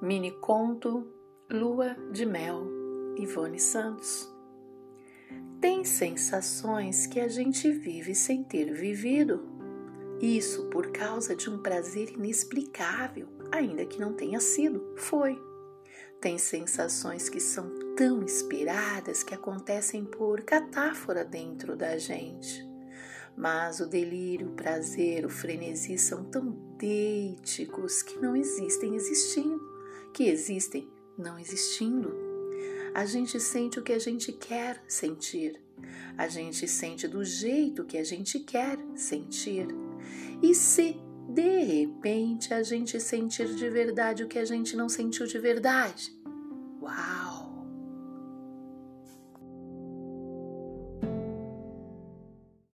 Mini conto Lua de Mel, Ivone Santos. Tem sensações que a gente vive sem ter vivido. Isso por causa de um prazer inexplicável, ainda que não tenha sido, foi. Tem sensações que são tão inspiradas que acontecem por catáfora dentro da gente. Mas o delírio, o prazer, o frenesi são tão deíticos que não existem existindo que existem não existindo. A gente sente o que a gente quer sentir. A gente sente do jeito que a gente quer sentir. E se de repente a gente sentir de verdade o que a gente não sentiu de verdade? Uau!